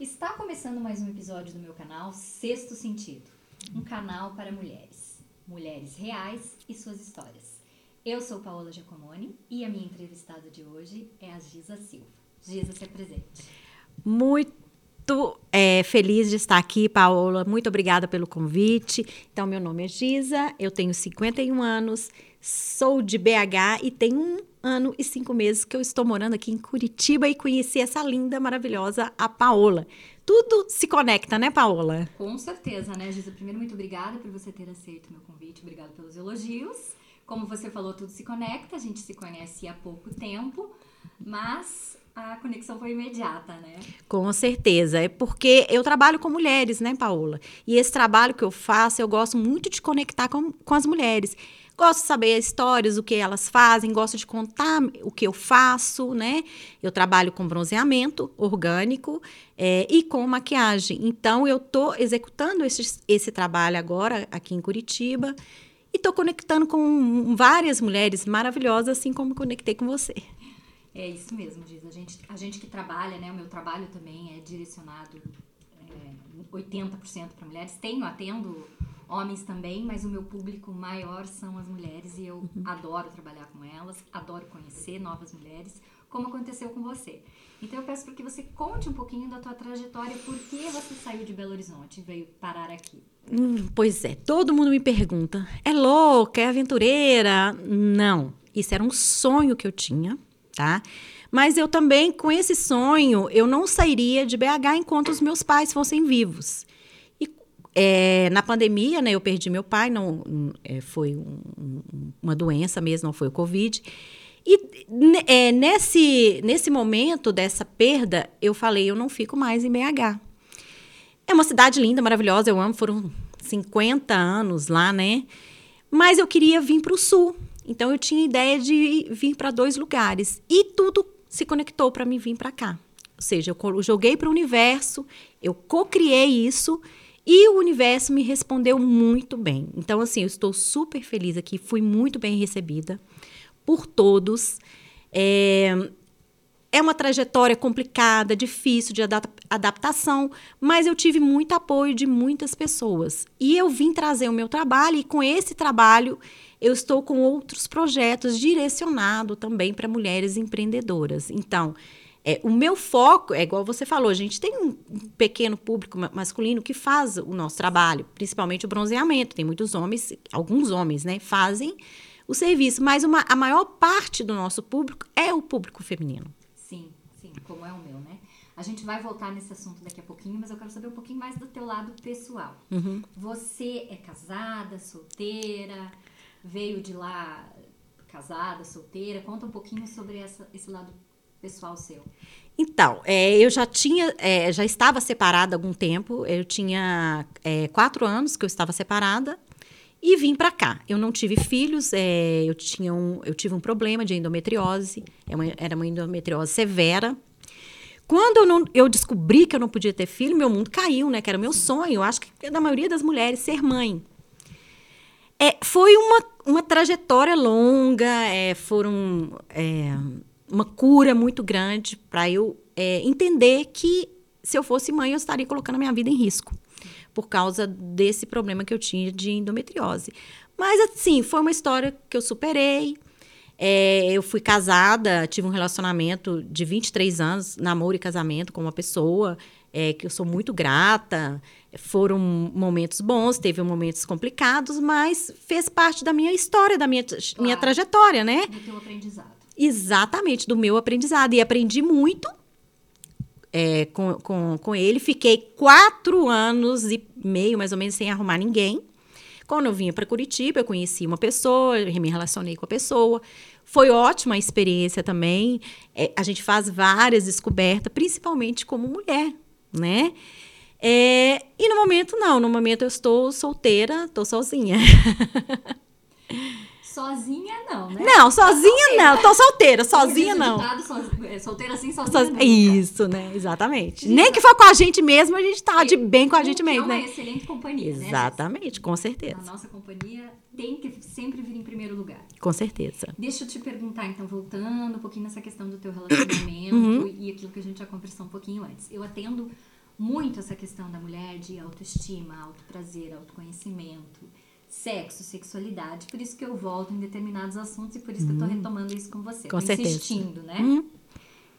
Está começando mais um episódio do meu canal Sexto Sentido, um canal para mulheres, mulheres reais e suas histórias. Eu sou Paola Giacomoni e a minha entrevistada de hoje é a Giza Silva. Giza, se apresente. Muito é, feliz de estar aqui, Paola. Muito obrigada pelo convite. Então, meu nome é Giza, eu tenho 51 anos, sou de BH e tenho um ano e cinco meses que eu estou morando aqui em Curitiba e conheci essa linda, maravilhosa, a Paola. Tudo se conecta, né, Paola? Com certeza, né, Giza? Primeiro, muito obrigada por você ter aceito meu convite, obrigada pelos elogios. Como você falou, tudo se conecta, a gente se conhece há pouco tempo, mas a conexão foi imediata, né? Com certeza. É porque eu trabalho com mulheres, né, Paola? E esse trabalho que eu faço, eu gosto muito de conectar com, com as mulheres. Gosto de saber histórias, o que elas fazem, gosto de contar o que eu faço, né? Eu trabalho com bronzeamento orgânico é, e com maquiagem. Então, eu estou executando esse, esse trabalho agora aqui em Curitiba e estou conectando com várias mulheres maravilhosas, assim como conectei com você. É isso mesmo, Diz. A gente, a gente que trabalha, né? O meu trabalho também é direcionado é, 80% para mulheres. Tenho, atendo homens também, mas o meu público maior são as mulheres e eu uhum. adoro trabalhar com elas, adoro conhecer novas mulheres, como aconteceu com você. Então eu peço para que você conte um pouquinho da tua trajetória, por que você saiu de Belo Horizonte e veio parar aqui. Hum, pois é, todo mundo me pergunta: é louca, é aventureira? Não, isso era um sonho que eu tinha, tá? Mas eu também, com esse sonho, eu não sairia de BH enquanto os meus pais fossem vivos. É, na pandemia, né, eu perdi meu pai, não é, foi um, uma doença mesmo, não foi o Covid. E é, nesse, nesse momento dessa perda, eu falei, eu não fico mais em BH. É uma cidade linda, maravilhosa, eu amo, foram 50 anos lá, né? Mas eu queria vir para o sul. Então eu tinha ideia de vir para dois lugares. E tudo se conectou para mim vir para cá. Ou seja, eu joguei para o universo, eu co-criei isso e o universo me respondeu muito bem. Então, assim, eu estou super feliz aqui, fui muito bem recebida por todos. É, é uma trajetória complicada, difícil de adaptação, mas eu tive muito apoio de muitas pessoas. E eu vim trazer o meu trabalho, e com esse trabalho eu estou com outros projetos direcionados também para mulheres empreendedoras. Então, é, o meu foco é igual você falou, a gente tem um pequeno público masculino que faz o nosso trabalho, principalmente o bronzeamento. Tem muitos homens, alguns homens, né, fazem o serviço, mas uma, a maior parte do nosso público é o público feminino. É o meu, né? A gente vai voltar nesse assunto daqui a pouquinho, mas eu quero saber um pouquinho mais do teu lado pessoal. Uhum. Você é casada, solteira, veio de lá casada, solteira? Conta um pouquinho sobre essa, esse lado pessoal seu? Então, é, eu já tinha, é, já estava separada há algum tempo. Eu tinha é, quatro anos que eu estava separada e vim para cá. Eu não tive filhos. É, eu tinha um, eu tive um problema de endometriose. É era uma endometriose severa. Quando eu, não, eu descobri que eu não podia ter filho, meu mundo caiu, né? Que era meu sonho. Eu acho que da maioria das mulheres ser mãe. É, foi uma, uma trajetória longa. É, foram é, uma cura muito grande para eu é, entender que se eu fosse mãe, eu estaria colocando a minha vida em risco por causa desse problema que eu tinha de endometriose. Mas, assim, foi uma história que eu superei. É, eu fui casada, tive um relacionamento de 23 anos, namoro e casamento com uma pessoa é, que eu sou muito grata. Foram momentos bons, teve momentos complicados, mas fez parte da minha história, da minha, claro. minha trajetória, né? Do teu aprendizado. Exatamente, do meu aprendizado. E aprendi muito é, com, com, com ele. Fiquei quatro anos e meio, mais ou menos, sem arrumar ninguém. Quando eu vinha para Curitiba, eu conheci uma pessoa, me relacionei com a pessoa. Foi ótima a experiência também. É, a gente faz várias descobertas, principalmente como mulher, né? É, e no momento, não. No momento, eu estou solteira, estou sozinha. Sozinha não, né? Não, sozinha tá não. Tô solteira, sozinha não. Ditado, so, é, solteira assim, sozinha so, Isso, né? Exatamente. Sim, Nem que for com a gente mesmo, a gente tá de bem com a gente mesmo, né? É uma excelente companhia, né, Exatamente, né? com certeza. A nossa companhia tem que sempre vir em primeiro lugar. Com certeza. Deixa eu te perguntar, então, voltando um pouquinho nessa questão do teu relacionamento uhum. e aquilo que a gente já conversou um pouquinho antes. Eu atendo muito essa questão da mulher de autoestima, autoprazer, autoconhecimento, sexo, sexualidade. Por isso que eu volto em determinados assuntos e por isso que eu tô retomando isso com você. Com tô certeza. insistindo, né? Hum.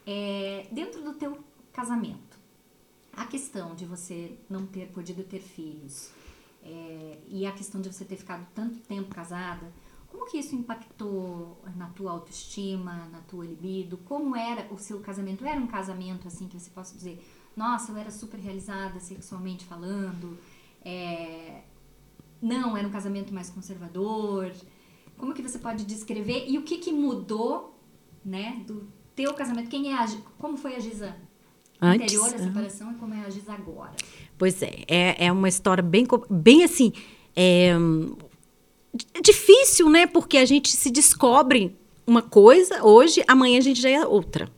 É, dentro do teu casamento, a questão de você não ter podido ter filhos é, e a questão de você ter ficado tanto tempo casada, como que isso impactou na tua autoestima, na tua libido? Como era o seu casamento? Era um casamento assim que você possa dizer, nossa, eu era super realizada sexualmente falando? É, não, era um casamento mais conservador? Como que você pode descrever e o que que mudou, né, do teu casamento? Quem é a, como foi a Giza Antes, anterior à separação e como é a Giza agora? Pois é, é, é uma história bem, bem assim, é, difícil, né? Porque a gente se descobre uma coisa hoje, amanhã a gente já é outra.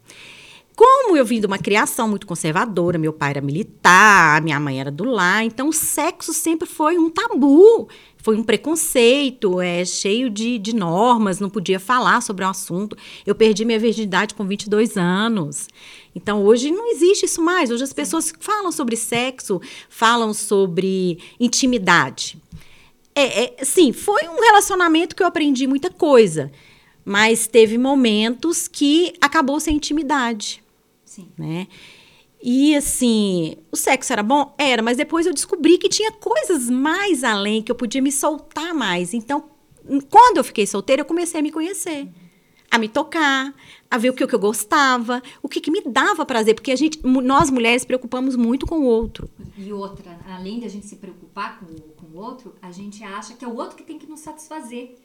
Como eu vim de uma criação muito conservadora, meu pai era militar, minha mãe era do lar, então o sexo sempre foi um tabu, foi um preconceito, é cheio de, de normas, não podia falar sobre o assunto. Eu perdi minha virgindade com 22 anos. Então hoje não existe isso mais. Hoje as pessoas falam sobre sexo, falam sobre intimidade. É, é, sim, foi um relacionamento que eu aprendi muita coisa, mas teve momentos que acabou sem intimidade Sim. né? E assim, o sexo era bom? Era, mas depois eu descobri que tinha coisas mais além, que eu podia me soltar mais. Então, quando eu fiquei solteira, eu comecei a me conhecer, a me tocar, a ver o que, o que eu gostava, o que, que me dava prazer, porque a gente, nós mulheres preocupamos muito com o outro. E outra, além de a gente se preocupar com, com o outro, a gente acha que é o outro que tem que nos satisfazer.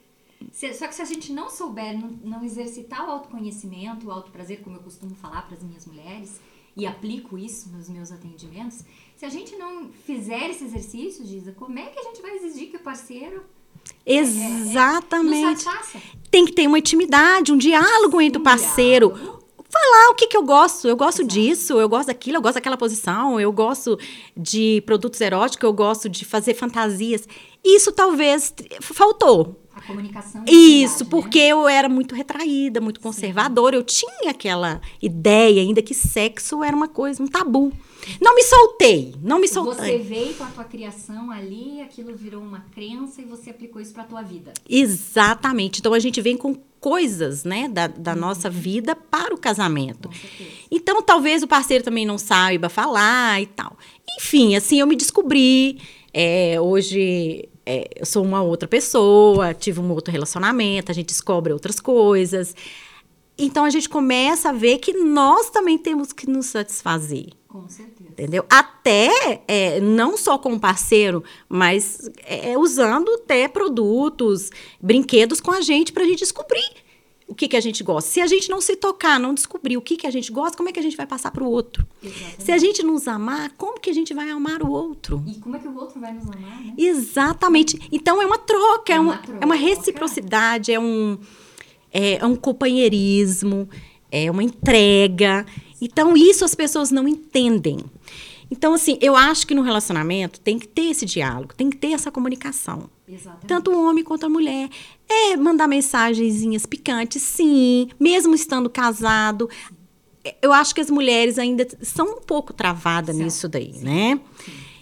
Se- só que se a gente não souber, não, não exercitar o autoconhecimento, o autoprazer, como eu costumo falar para as minhas mulheres, e aplico isso nos meus atendimentos, se a gente não fizer esse exercício, Giza, como é que a gente vai exigir que o parceiro nos Exatamente. satisfaça? Tem que ter uma intimidade, um diálogo entre o parceiro. diálogo. falar o que, que eu gosto. Eu gosto Exato. disso, eu gosto daquilo, eu gosto daquela posição, eu gosto de produtos eróticos, eu gosto de fazer fantasias. Isso talvez faltou. A comunicação. Isso, né? porque eu era muito retraída, muito conservadora. Eu tinha aquela ideia ainda que sexo era uma coisa, um tabu. Não me soltei, não me Você soltei. veio com a tua criação ali, aquilo virou uma crença e você aplicou isso pra tua vida. Exatamente. Então a gente vem com coisas, né, da, da nossa vida para o casamento. Então, talvez o parceiro também não saiba falar e tal. Enfim, assim, eu me descobri. é, hoje é, eu sou uma outra pessoa, tive um outro relacionamento, a gente descobre outras coisas. Então, a gente começa a ver que nós também temos que nos satisfazer. Com certeza. Entendeu? Até, é, não só com o parceiro, mas é, usando até produtos, brinquedos com a gente para a gente descobrir o que, que a gente gosta. Se a gente não se tocar, não descobrir o que, que a gente gosta, como é que a gente vai passar para o outro? Exatamente. Se a gente nos amar, como que a gente vai amar o outro? E como é que o outro vai nos amar, né? Exatamente. Então é uma troca, é, É uma, uma é uma troca. reciprocidade, é um, é, é um companheirismo, é uma entrega. Então isso as pessoas não entendem. Então, assim, eu acho que no relacionamento tem que ter esse diálogo, tem que ter essa comunicação. Exatamente. Tanto o homem quanto a mulher. É mandar mensagenzinhas picantes, sim, mesmo estando casado. Eu acho que as mulheres ainda são um pouco travadas nisso daí, sim, né?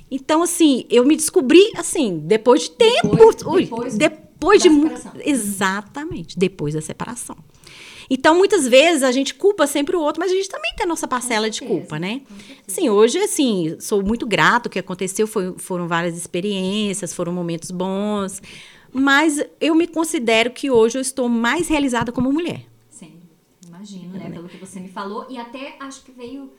Então, assim, eu me descobri, assim, depois de tempo. Depois- depois depois da de. Exatamente, depois da separação. Então, muitas vezes a gente culpa sempre o outro, mas a gente também tem a nossa parcela de culpa, né? Sim, hoje, assim, sou muito grato. O que aconteceu foi- foram várias experiências, foram momentos bons. Mas eu me considero que hoje eu estou mais realizada como mulher. Dúvida. Imagino, né? Pelo que você me falou. E até acho que veio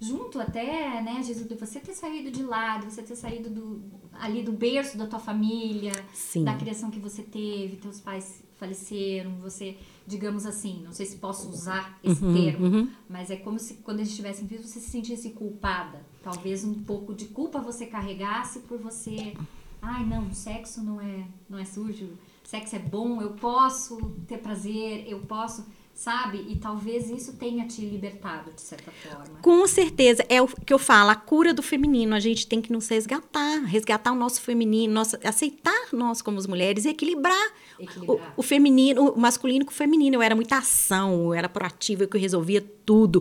junto até, né, Jesus, de você ter saído de lá, de você ter saído do, ali do berço da tua família, Sim. da criação que você teve, teus pais faleceram, você, digamos assim, não sei se posso usar esse termo, mas é como se quando eles estivessem vivos você se sentisse culpada. Talvez um pouco de culpa você carregasse por você. Ai, não, sexo não é, não é sujo, sexo é bom, eu posso ter prazer, eu posso, sabe? E talvez isso tenha te libertado de certa forma. Com certeza, é o que eu falo, a cura do feminino. A gente tem que nos resgatar, resgatar o nosso feminino, nosso, aceitar nós como as mulheres e equilibrar, Equilibrar. O, o feminino, o masculino com o feminino. Eu era muita ação, eu era proativa, eu que resolvia tudo.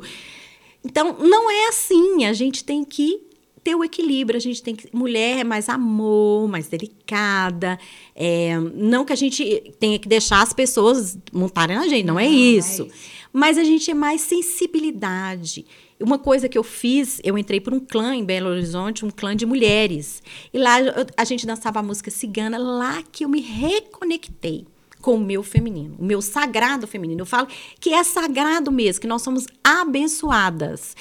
Então, não é assim. A gente tem que ter o equilíbrio, a gente tem que. Mulher é mais amor, mais delicada. É, não que a gente tenha que deixar as pessoas montarem na gente, não é, não, isso. é isso. Mas a gente é mais sensibilidade. Uma coisa que eu fiz, eu entrei por um clã em Belo Horizonte, um clã de mulheres. E lá a gente dançava a música cigana, lá que eu me reconectei com o meu feminino, o meu sagrado feminino. Eu falo que é sagrado mesmo, que nós somos abençoadas.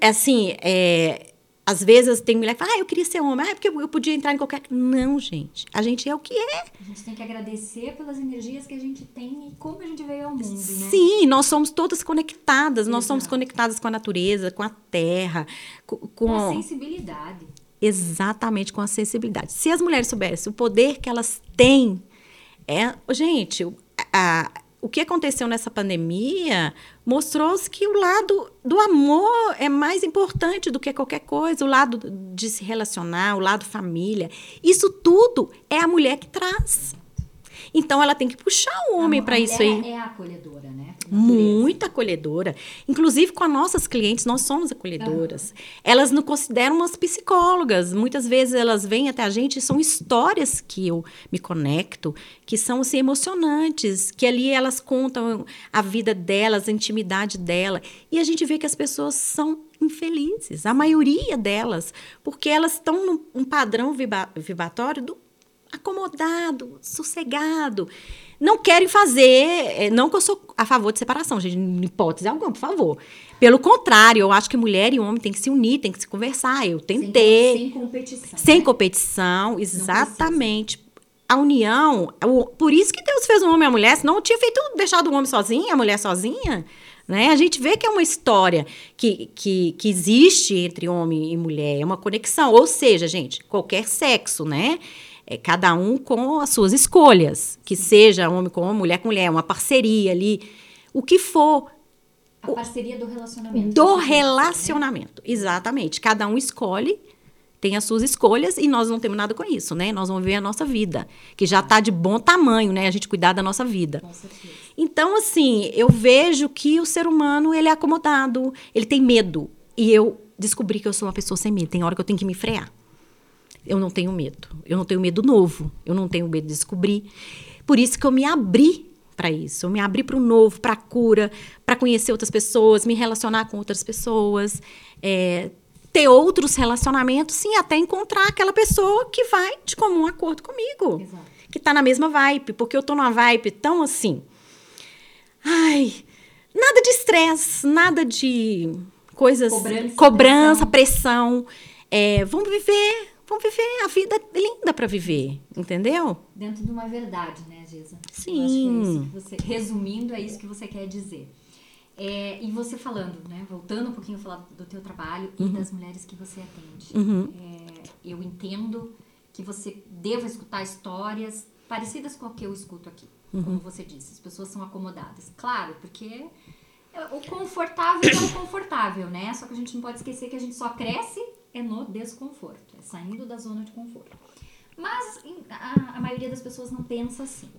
Assim, é, às vezes tem mulher que fala, ah, eu queria ser homem, ah, é porque eu podia entrar em qualquer. Não, gente. A gente é o que é. A gente tem que agradecer pelas energias que a gente tem e como a gente veio ao mundo, né? Sim, nós somos todas conectadas. Exato. Nós somos conectadas com a natureza, com a terra, com, com a sensibilidade. Exatamente, com a sensibilidade. Se as mulheres soubessem o poder que elas têm, é, gente, a, o que aconteceu nessa pandemia mostrou-se que o lado do amor é mais importante do que qualquer coisa, o lado de se relacionar, o lado família. Isso tudo é a mulher que traz. Então ela tem que puxar o homem para isso aí. É acolhedora, né? Muito acolhedora. Inclusive com as nossas clientes, nós somos acolhedoras. Uhum. Elas nos consideram umas psicólogas. Muitas vezes elas vêm até a gente, são histórias que eu me conecto, que são assim, emocionantes, que ali elas contam a vida delas, a intimidade dela. E a gente vê que as pessoas são infelizes, a maioria delas, porque elas estão num padrão vibratório do acomodado, sossegado. Não querem fazer. É, não que eu sou a favor de separação, gente, em hipótese alguma, por favor. Pelo contrário, eu acho que mulher e homem têm que se unir, têm que se conversar. Eu tentei. Sem, sem competição. Sem né? competição, exatamente. A união, por isso que Deus fez o homem e a mulher, senão eu tinha feito deixado o homem sozinho, a mulher sozinha. Né? A gente vê que é uma história que, que, que existe entre homem e mulher, é uma conexão. Ou seja, gente, qualquer sexo, né? É, cada um com as suas escolhas, que seja homem com homem, mulher com mulher, uma parceria ali, o que for. A parceria do relacionamento. Do relacionamento, né? exatamente. Cada um escolhe, tem as suas escolhas e nós não temos nada com isso, né? Nós vamos ver a nossa vida, que já está de bom tamanho, né? A gente cuidar da nossa vida. Com certeza. Então, assim, eu vejo que o ser humano, ele é acomodado, ele tem medo. E eu descobri que eu sou uma pessoa sem medo. Tem hora que eu tenho que me frear. Eu não tenho medo. Eu não tenho medo novo. Eu não tenho medo de descobrir. Por isso que eu me abri para isso. Eu me abri para o novo, para a cura, para conhecer outras pessoas, me relacionar com outras pessoas, é, ter outros relacionamentos, sim, até encontrar aquela pessoa que vai de comum acordo comigo. Exato. Que está na mesma vibe. Porque eu estou numa vibe tão assim. Ai, nada de estresse, nada de coisas. Cobrança, cobrança pressão. pressão. É, vamos viver vamos viver a vida linda para viver, entendeu? Dentro de uma verdade, né, Giza? Sim. É você, resumindo, é isso que você quer dizer. É, e você falando, né, voltando um pouquinho a falar do teu trabalho uhum. e das mulheres que você atende. Uhum. É, eu entendo que você deva escutar histórias parecidas com a que eu escuto aqui. Uhum. Como você disse, as pessoas são acomodadas. Claro, porque o confortável é o confortável, né? Só que a gente não pode esquecer que a gente só cresce é no desconforto, é saindo da zona de conforto. Mas a, a maioria das pessoas não pensa assim.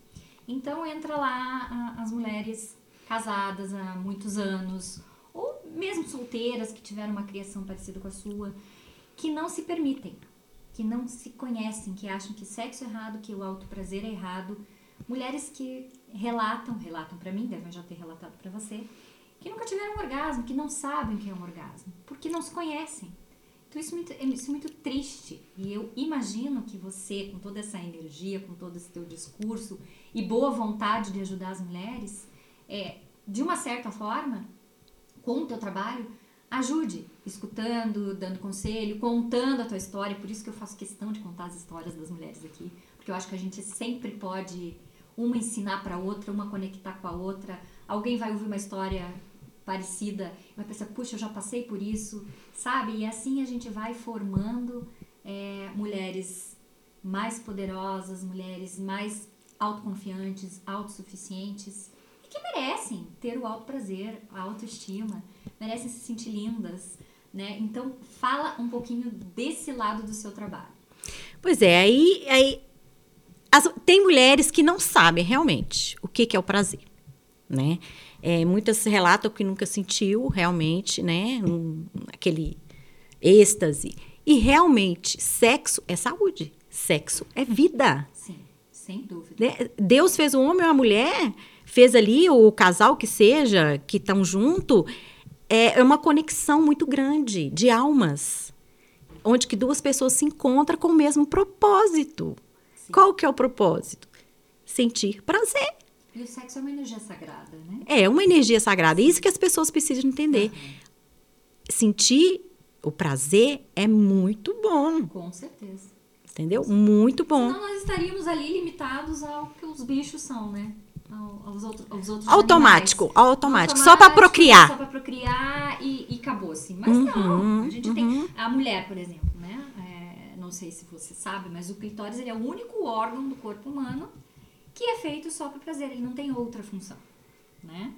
Então entra lá a, as mulheres casadas há muitos anos, ou mesmo solteiras que tiveram uma criação parecida com a sua, que não se permitem, que não se conhecem, que acham que sexo é errado, que o auto prazer é errado. Mulheres que relatam, relatam para mim, devem já ter relatado para você, que nunca tiveram um orgasmo, que não sabem o que é um orgasmo, porque não se conhecem. Então isso é, muito, isso é muito triste. E eu imagino que você, com toda essa energia, com todo esse teu discurso e boa vontade de ajudar as mulheres, é, de uma certa forma, com o teu trabalho, ajude, escutando, dando conselho, contando a tua história. Por isso que eu faço questão de contar as histórias das mulheres aqui, porque eu acho que a gente sempre pode uma ensinar para outra, uma conectar com a outra. Alguém vai ouvir uma história parecida, vai pensar, puxa, eu já passei por isso, sabe? E assim a gente vai formando é, mulheres mais poderosas, mulheres mais autoconfiantes, autossuficientes e que merecem ter o alto prazer, a autoestima, merecem se sentir lindas, né? Então, fala um pouquinho desse lado do seu trabalho. Pois é, aí, aí as, tem mulheres que não sabem realmente o que, que é o prazer, né? É, muitas relatam que nunca sentiu realmente, né? Um, aquele êxtase. E realmente, sexo é saúde. Sexo é vida. Sim, sem dúvida. Né? Deus fez o homem e a mulher, fez ali o casal que seja, que estão junto, é é uma conexão muito grande de almas, onde que duas pessoas se encontram com o mesmo propósito. Sim. Qual que é o propósito? Sentir prazer. E o sexo é uma energia sagrada, né? É uma energia sagrada. Isso que as pessoas precisam entender. Aham, Sentir o prazer é muito bom, Com certeza. entendeu? Muito bom. Senão nós estaríamos ali limitados ao que os bichos são, né? Ao- Aos, outros, aos outros Automático, animais. automático, só para Automático, procriar. Só pra procriar e, e acabou-se. Mas Uhum, não, a gente tem... uhum. A mulher, por exemplo, né? É, não sei se você sabe, mas o clitóris ele é o único órgão do corpo humano que é feito só para prazer. Ele não tem outra função, né?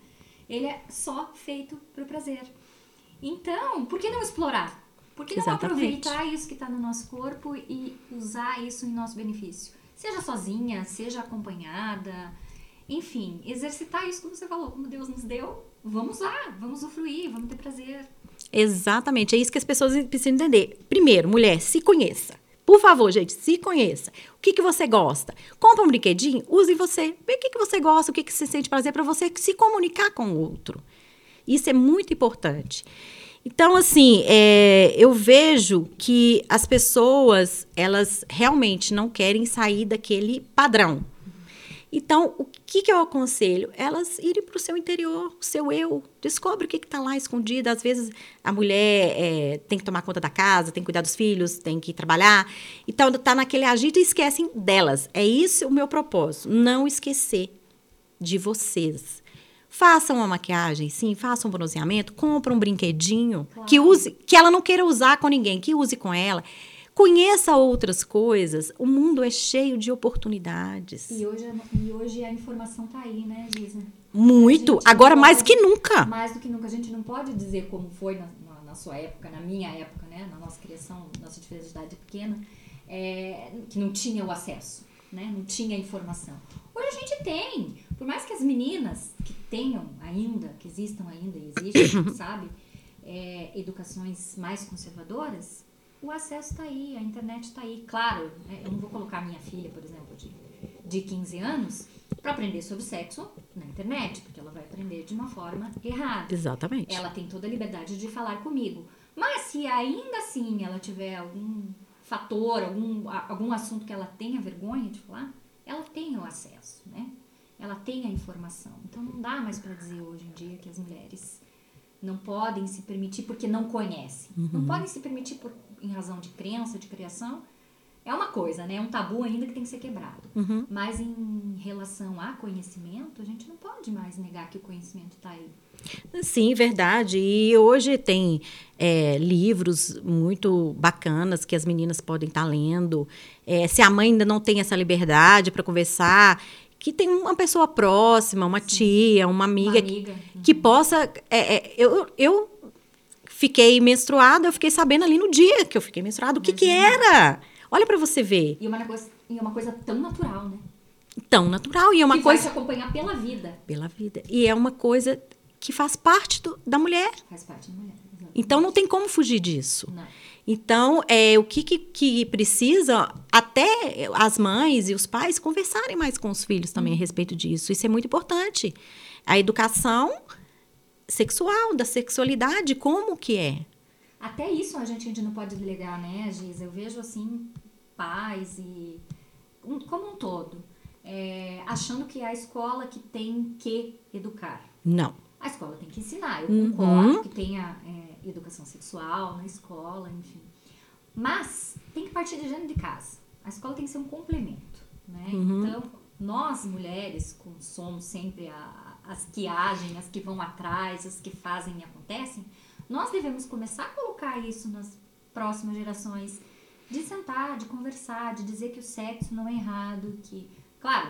Ele é só feito para prazer. Então, por que não explorar? Por que não Exatamente. aproveitar isso que está no nosso corpo e usar isso em nosso benefício? Seja sozinha, seja acompanhada, enfim, exercitar isso como você falou, como Deus nos deu. Vamos lá, vamos usufruir, vamos ter prazer. Exatamente, é isso que as pessoas precisam entender. Primeiro, mulher, se conheça. Por favor, gente, se conheça. O que, que você gosta? Compra um brinquedinho, use você. Vê o que, que você gosta, o que, que você sente prazer para você se comunicar com o outro. Isso é muito importante. Então, assim, é, eu vejo que as pessoas, elas realmente não querem sair daquele padrão. Então, o que, que eu aconselho? Elas irem para o seu interior, o seu eu. Descobre o que está lá escondido. Às vezes, a mulher é, tem que tomar conta da casa, tem que cuidar dos filhos, tem que trabalhar. Então, está naquele agito e esquecem delas. É isso o meu propósito. Não esquecer de vocês. Façam uma maquiagem, sim, façam um bronzeamento, compra um brinquedinho Claro. que use, que ela não queira usar com ninguém, que use com ela. Conheça outras coisas. O mundo é cheio de oportunidades. E hoje, e hoje a informação tá aí, né, Giza? Muito. Agora mais pode- que nunca. Mais do que nunca. A gente não pode dizer como foi na, na- na sua época, na minha época, né? Na nossa criação, nossa diferença de idade pequena, é, que não tinha o acesso, né? Não tinha informação. Hoje a gente tem. Por mais que as meninas que tenham ainda, que existam ainda e existem, sabe? é, educações mais conservadoras, o acesso está aí, a internet está aí. Claro, né, eu não vou colocar minha filha, por exemplo, de, de 15 anos, para aprender sobre sexo na internet, porque ela vai aprender de uma forma errada. Exatamente. Ela tem toda a liberdade de falar comigo. Mas se ainda assim ela tiver algum fator, algum, algum assunto que ela tenha vergonha de falar, ela tem o acesso, né? Ela tem a informação. Então não dá mais para dizer hoje em dia que as mulheres não podem se permitir porque não conhecem. Não podem se permitir por, em razão de crença, de criação. É uma coisa, né? É um tabu ainda que tem que ser quebrado. Uhum. Mas em relação a conhecimento, a gente não pode mais negar que o conhecimento está aí. Sim, verdade. E hoje tem é, livros muito bacanas que as meninas podem estar lendo. É, se a mãe ainda não tem essa liberdade para conversar, que tem uma pessoa próxima, uma tia, uma amiga, Uma amiga. que possa. é, é, eu, eu fiquei menstruada, eu fiquei sabendo ali no dia que eu fiquei menstruada o que, que era. Olha para você ver. E uma, coisa, e uma coisa tão natural, né? Tão natural. E é uma que vai coisa. te acompanhar pela vida. Pela vida. E é uma coisa que faz parte do- da mulher. Faz parte da mulher. Então não tem como fugir disso. Não. Então, é, o que, que, que precisa, até as mães e os pais conversarem mais com os filhos também a respeito disso. Isso é muito importante. A educação sexual, da sexualidade, como que é. Até isso a gente não pode delegar, né, Giz? Eu vejo, assim, pais e... um- como um todo. é, achando que é a escola que tem que educar. Não. A escola tem que ensinar. Eu Uhum. concordo que tenha é, educação sexual na escola, enfim. Mas tem que partir de dentro de casa. A escola tem que ser um complemento, né? Uhum. Então, nós mulheres, com- somos sempre a- as que agem, as que vão atrás, as que fazem e acontecem, nós devemos começar a colocar isso nas próximas gerações. De sentar, de conversar, de dizer que o sexo não é errado, que... Claro,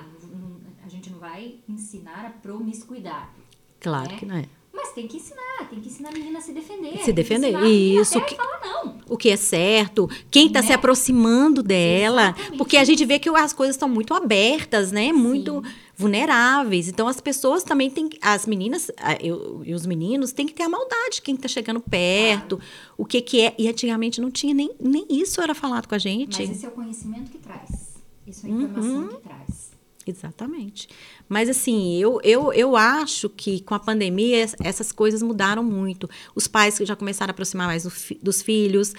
a gente não vai ensinar a promiscuidade. Claro É. que não é. Mas tem que ensinar, tem que ensinar a menina a se defender. Se defender, isso, que- falar não. O que é certo, quem está Né? se aproximando dela. Exatamente Porque a gente vê que as coisas estão muito abertas, né? Muito. Sim, vulneráveis. Então, as pessoas também têm, as meninas eu- e os meninos têm que ter a maldade, quem está chegando perto, o que que é. E antigamente não tinha nem, nem isso era falado com a gente. Mas esse é o conhecimento que traz. Isso é a informação Uhum. que traz. Exatamente. Mas assim, eu, eu, eu acho que com a pandemia es- essas coisas mudaram muito. Os pais que já começaram a aproximar mais dos filhos,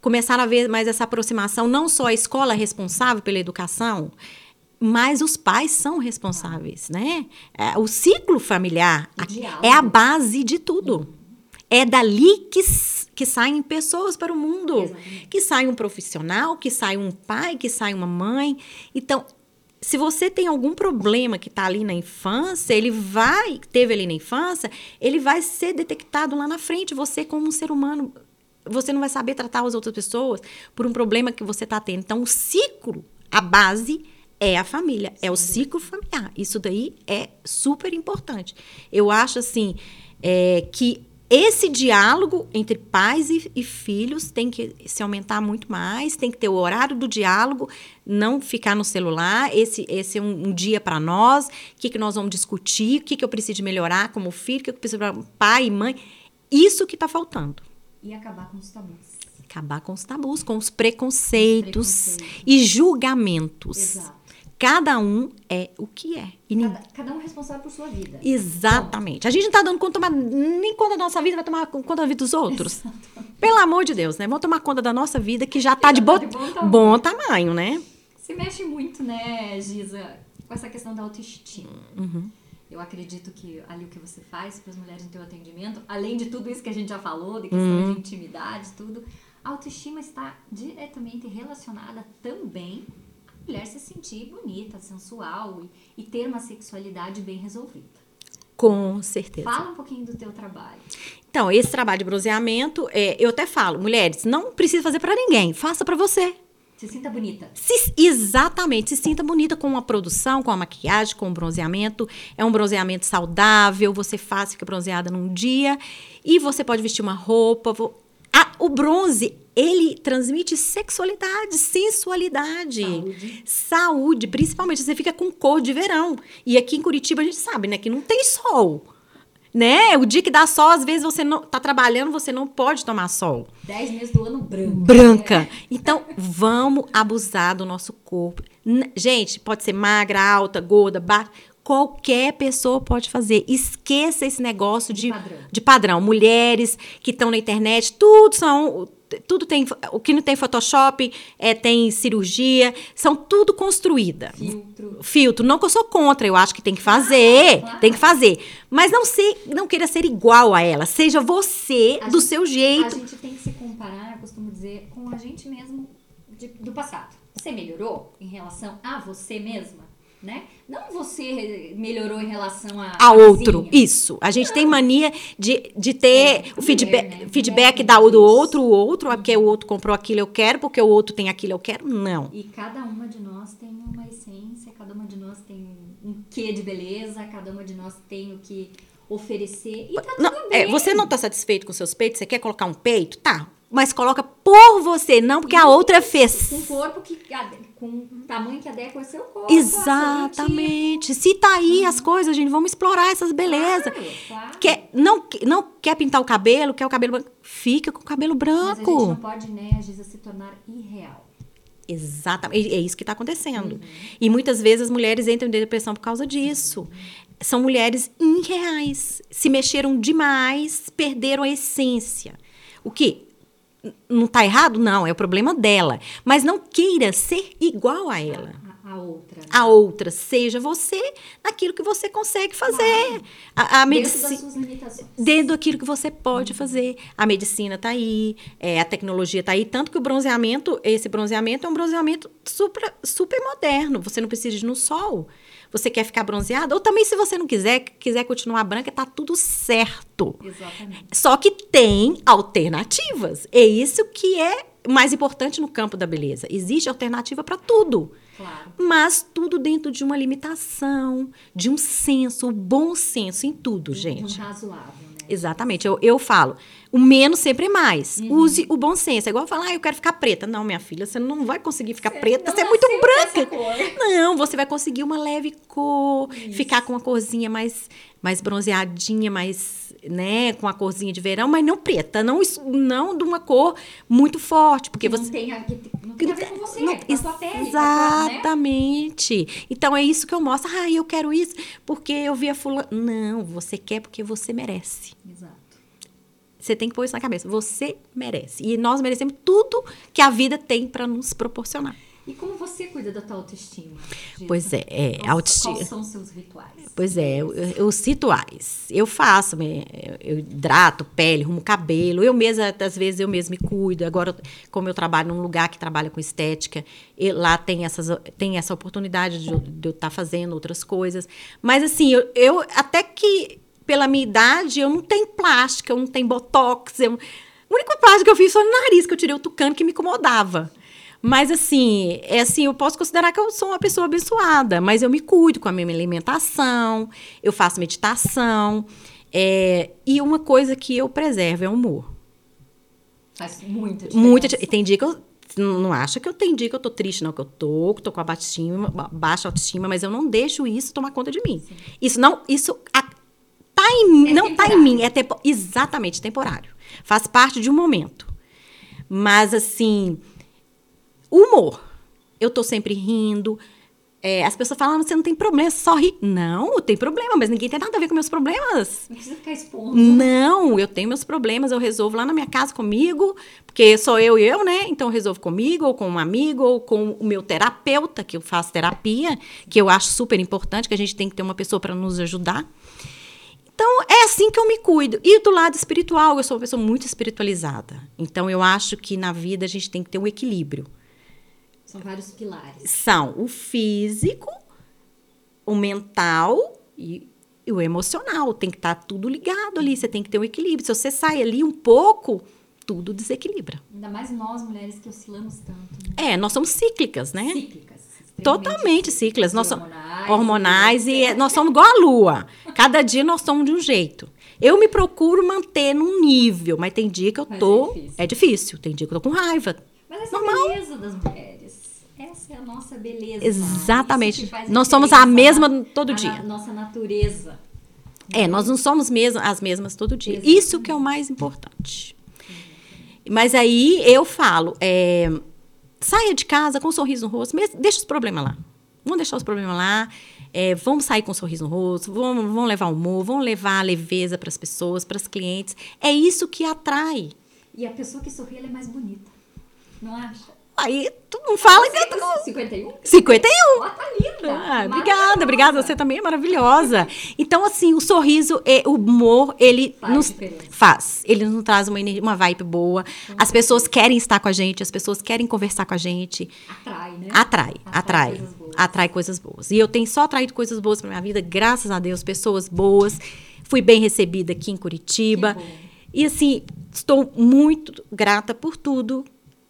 começaram a ver mais essa aproximação, não só a escola responsável pela educação, mas os pais são responsáveis, né? É, O ciclo familiar é a base de tudo. É dali que, que saem pessoas para o mundo. Exatamente. Que sai um profissional, que sai um pai, que sai uma mãe. Então, se você tem algum problema que está ali na infância, ele vai, teve ali na infância, ele vai ser detectado lá na frente. Você, como um ser humano, você não vai saber tratar as outras pessoas por um problema que você está tendo. Então, o ciclo, a base é a família, é o ciclo familiar. Isso daí é super importante. Eu acho assim é, que esse diálogo entre pais e, e filhos tem que se aumentar muito mais, tem que ter o horário do diálogo, não ficar no celular. Esse, esse é um, um dia para nós. O que, que nós vamos discutir? O que, que eu preciso melhorar como filho? O que eu preciso para pai e mãe? Isso que está faltando. E acabar com os tabus. Acabar com os tabus, com os preconceitos, preconceitos. e julgamentos. Exato. Cada um é o que é. E Cada, cada um responsável por sua vida. Exatamente. A gente não tá dando conta, nem conta da nossa vida, vai tomar conta da vida dos outros. Pelo amor de Deus, né? Vamos tomar conta da nossa vida, que já tá de, já bo tá de bom tamanho. bom tamanho, né? Se mexe muito, né, Giza, com essa questão da autoestima. Uhum. Eu acredito que ali o que você faz para as mulheres no teu atendimento, além de tudo isso que a gente já falou, de questão Uhum. de intimidade, tudo, a autoestima está diretamente relacionada também mulher se sentir bonita, sensual e, e ter uma sexualidade bem resolvida. Com certeza. Fala um pouquinho do teu trabalho. Então, esse trabalho de bronzeamento, é, eu até falo, mulheres, não precisa fazer para ninguém, faça para você. Se sinta bonita. Se- exatamente, se sinta bonita com a produção, com a maquiagem, com o bronzeamento. É um bronzeamento saudável, você faz, fica bronzeada num dia. E você pode vestir uma roupa. vo- Ah, o bronze, ele transmite sexualidade, sensualidade. Saúde. Saúde, principalmente. Você fica com cor de verão. E aqui em Curitiba a gente sabe, né, que não tem sol. Né? O dia que dá sol, às vezes você não tá trabalhando, você não pode tomar sol Dez meses do ano branco. branca. Então, vamos abusar do nosso corpo. Gente, pode ser magra, alta, gorda, baixa. Qualquer pessoa pode fazer. Esqueça esse negócio de, De padrão. de padrão. Mulheres que estão na internet, tudo são. Tudo tem. O que não tem Photoshop, é, tem cirurgia, são tudo construída. Filtro. Filtro, não que eu sou contra, eu acho que tem que fazer, claro. tem que fazer. Mas não ser, não queira ser igual a ela. Seja você A do gente- seu A jeito. gente tem que se comparar, eu costumo dizer, com a gente mesmo de- do passado. Você melhorou em relação a você mesma? Né? Não você melhorou em relação a, a outro. vizinha. Isso. A gente tem mania de, de ter É, o feedback, mulher, né? feedback Mulher da, do outro, o outro, ah, porque o outro comprou aquilo, eu quero, porque o outro tem aquilo, eu quero. Não. E cada uma de nós tem uma essência, cada uma de nós tem um quê de beleza, cada uma de nós tem o que oferecer. E tá tudo Não, bem. é, você não está satisfeito com seus peitos? Você quer colocar um peito? Tá. Mas coloca por você, não porque a outra fez. Com um corpo que. com um tamanho que adequa ao seu corpo. Exatamente. Se tá aí as coisas, gente, vamos explorar essas belezas. Claro, claro. Quer, não, não quer pintar o cabelo, quer o cabelo branco? Fica com o cabelo Mas a gente branco. não pode, né, a Giza, se tornar irreal. Exatamente. É isso que está acontecendo. E muitas vezes as mulheres entram em depressão por causa disso. São mulheres irreais. Se mexeram demais, perderam a essência. O que? Não está errado? Não, é o problema dela. Mas não queira ser igual a ela. A, a outra. A outra, seja você naquilo que você consegue fazer. A, a Dentro medicina das suas limitações. dentro daquilo que você pode fazer. A medicina está aí, é, a tecnologia está aí, tanto que o bronzeamento, esse bronzeamento é um bronzeamento super, super moderno. Você não precisa ir no sol. Você quer ficar bronzeada? Ou também, se você não quiser, quiser continuar branca, tá tudo certo. Exatamente. Só que tem alternativas. É isso que é mais importante no campo da beleza. Existe alternativa para tudo. Claro. Mas tudo dentro de uma limitação, de um senso, um bom senso em tudo, gente. Um razoável, né? Exatamente. Eu, eu falo, O menos sempre é mais. Use o bom senso. É igual falar, ah, eu quero ficar preta. Não, minha filha, você não vai conseguir ficar preta, você é muito branca. Não, você vai conseguir uma leve cor, ficar com uma corzinha mais, mais bronzeadinha, mais, né, com a corzinha de verão, mas não preta, não, não de uma cor muito forte, porque Que você não tem, a, não tem a ver com você, não, com a sua pele. né? Exatamente. Então é isso que eu mostro. Ah, eu quero isso porque eu vi a fulana. Não, você quer porque você merece. Você tem que pôr isso na cabeça. Você merece. E nós merecemos tudo que a vida tem para nos proporcionar. E como você cuida da tua autoestima? Gisa? Pois é, é Quais- autoestima. Quais são os seus rituais? Pois é, os rituais. Eu faço, eu hidrato pele, rumo cabelo. Eu mesma, às vezes, eu mesma me cuido. Agora, como eu trabalho num lugar que trabalha com estética, e lá tem, essas, tem essa oportunidade de, eu- de eu estar fazendo outras coisas. Mas, assim, eu, eu até que, pela minha idade, eu não tenho plástica, eu não tenho botox. Eu, a única plástica que eu fiz foi no nariz, que eu tirei o tucano que me incomodava. Mas assim, é assim, eu posso considerar que eu sou uma pessoa abençoada, mas eu me cuido com a minha alimentação, eu faço meditação. é, e uma coisa que eu preservo é o humor. Faz muita diferença. Muita, tem dia que eu não acha que eu tenho dia que eu tô triste, não, que eu tô, que tô com a autoestima, ba- baixa autoestima, mas eu não deixo isso tomar conta de mim. Isso não, isso a- tá em É não tá em temporário. mim, é tempo, exatamente temporário. Faz parte de um momento. Mas assim, humor. Eu tô sempre rindo. É, as pessoas falam, ah, você não tem problema, você só ri. Não, tem problema, mas ninguém tem nada a ver com meus problemas. Não precisa ficar expondo. Não, eu tenho meus problemas, eu resolvo lá na minha casa comigo, porque sou eu e eu, né? Então eu resolvo comigo, ou com um amigo, ou com o meu terapeuta, que eu faço terapia, que eu acho super importante, que a gente tem que ter uma pessoa para nos ajudar. Então, é assim que eu me cuido. E do lado espiritual, eu sou uma pessoa muito espiritualizada. Então, eu acho que na vida a gente tem que ter um equilíbrio São vários pilares. são o físico, o mental e, e o emocional. Tem que estar tudo ligado ali. Você tem que ter um equilíbrio. Se você sai ali um pouco, tudo desequilibra. Ainda mais nós, mulheres, que oscilamos tanto. Né? É, nós somos cíclicas, né? Cíclicas. Totalmente cíclicas. Nós somos hormonais, hormonais e nós somos igual a lua. Cada dia nós somos de um jeito. Eu me procuro manter num nível, mas tem dia que eu Mas é tô. difícil. É difícil. Tem dia que eu tô com raiva. Mas essa é a Normal. beleza das mulheres. Essa é a nossa beleza. Exatamente. Nós somos a mesma na- todo a dia. na- nossa natureza. É, nós não somos mesmo, as mesmas todo dia. Exatamente. Isso que é o mais importante. Mas aí eu falo, é, saia de casa com um sorriso no rosto, deixa os problemas lá. Vamos deixar os problemas lá. é, vamos sair com um sorriso no rosto, vamos, vamos levar humor, vamos levar leveza para as pessoas, para os clientes. É isso que atrai. E a pessoa que sorri, ela é mais bonita. Não acha? Aí tu não fala que com 51? 51. Ó, tá linda. Ah, obrigada, obrigada. Você também é maravilhosa. Então, assim, o sorriso, é, o humor, ele Faz nos diferença. faz. Ele nos traz uma, uma vibe boa. As pessoas querem estar com a gente, as pessoas querem conversar com a gente. Atrai, né? Atrai, Atrai atrai. coisas boas. Atrai coisas boas. E eu tenho só atraído coisas boas pra minha vida, graças a Deus, pessoas boas. Fui bem recebida aqui em Curitiba. E assim, estou muito grata por tudo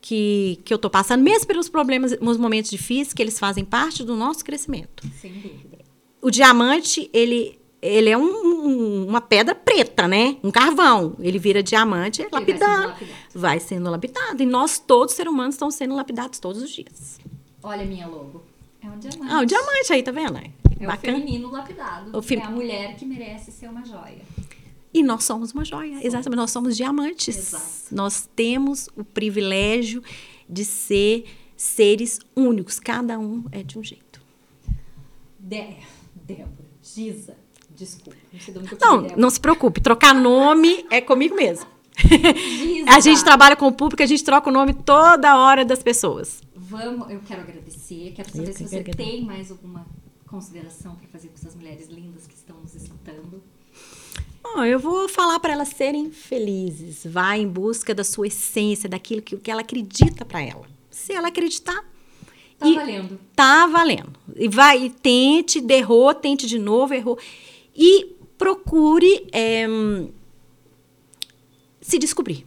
que, que eu tô passando, mesmo pelos problemas, nos momentos difíceis, que eles fazem parte do nosso crescimento. Sem dúvida. O diamante, ele, ele é um- um- uma pedra preta, né? Um carvão. Ele vira diamante, é vai sendo lapidado. lapidado. Vai sendo lapidado. E nós, todos, seres humanos, estamos sendo lapidados todos os dias. Olha a minha logo. É um diamante. Ah, o diamante aí, tá vendo? É o Bacana. feminino lapidado. O fem- É a mulher que merece ser uma joia. E nós somos uma joia. Exatamente, nós somos diamantes. Exato. Nós temos o privilégio de ser seres únicos. Cada um é de um jeito. De... Débora, Giza, desculpa. Não eu Não, não se preocupe. Trocar nome é comigo mesmo. Giza. A gente trabalha com o público, a gente troca o nome toda hora das pessoas. Vamos, eu quero agradecer. Quero Eu saber que se você agradeço. tem mais alguma consideração para fazer com essas mulheres lindas que estão nos escutando. Bom, eu vou falar para elas serem felizes. Vá em busca da sua essência, daquilo que, que ela acredita para ela. Se ela acreditar, Tá E- valendo. tá valendo. E vai, e tente, errou, tente de novo, errou. E procure é, se descobrir.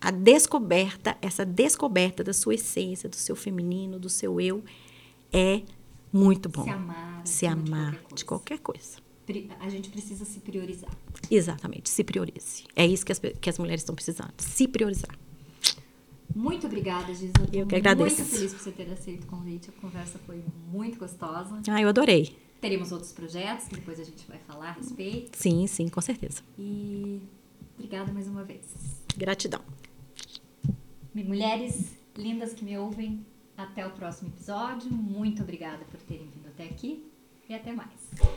A descoberta, essa descoberta da sua essência, do seu feminino, do seu eu, é muito bom. Se amar. Se acima de amar qualquer coisa. de qualquer coisa. A gente precisa se priorizar. Exatamente, se priorize. É isso que as, que as mulheres estão precisando, se priorizar. Muito obrigada, Giza. Eu que agradeço. muito feliz por você ter aceito o convite. A conversa foi muito gostosa. Ah, eu adorei. Teremos outros projetos que depois a gente vai falar a respeito. Sim, sim, com certeza. E obrigada mais uma vez. Gratidão. Mulheres lindas que me ouvem, até o próximo episódio. Muito obrigada por terem vindo até aqui e até mais.